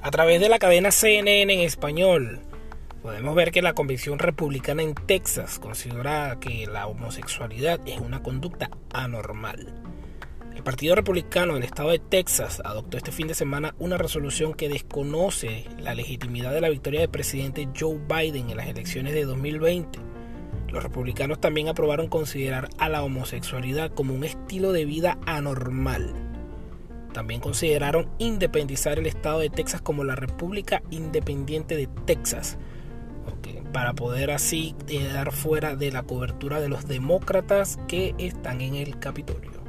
A través de la cadena CNN en español, podemos ver que la Convención Republicana en Texas considera que la homosexualidad es una conducta anormal. El Partido Republicano del Estado de Texas adoptó este fin de semana una resolución que desconoce la legitimidad de la victoria del presidente Joe Biden en las elecciones de 2020. Los republicanos también aprobaron considerar a la homosexualidad como un estilo de vida anormal. También consideraron independizar el estado de Texas como la República Independiente de Texas, para poder así quedar fuera de la cobertura de los demócratas que están en el Capitolio.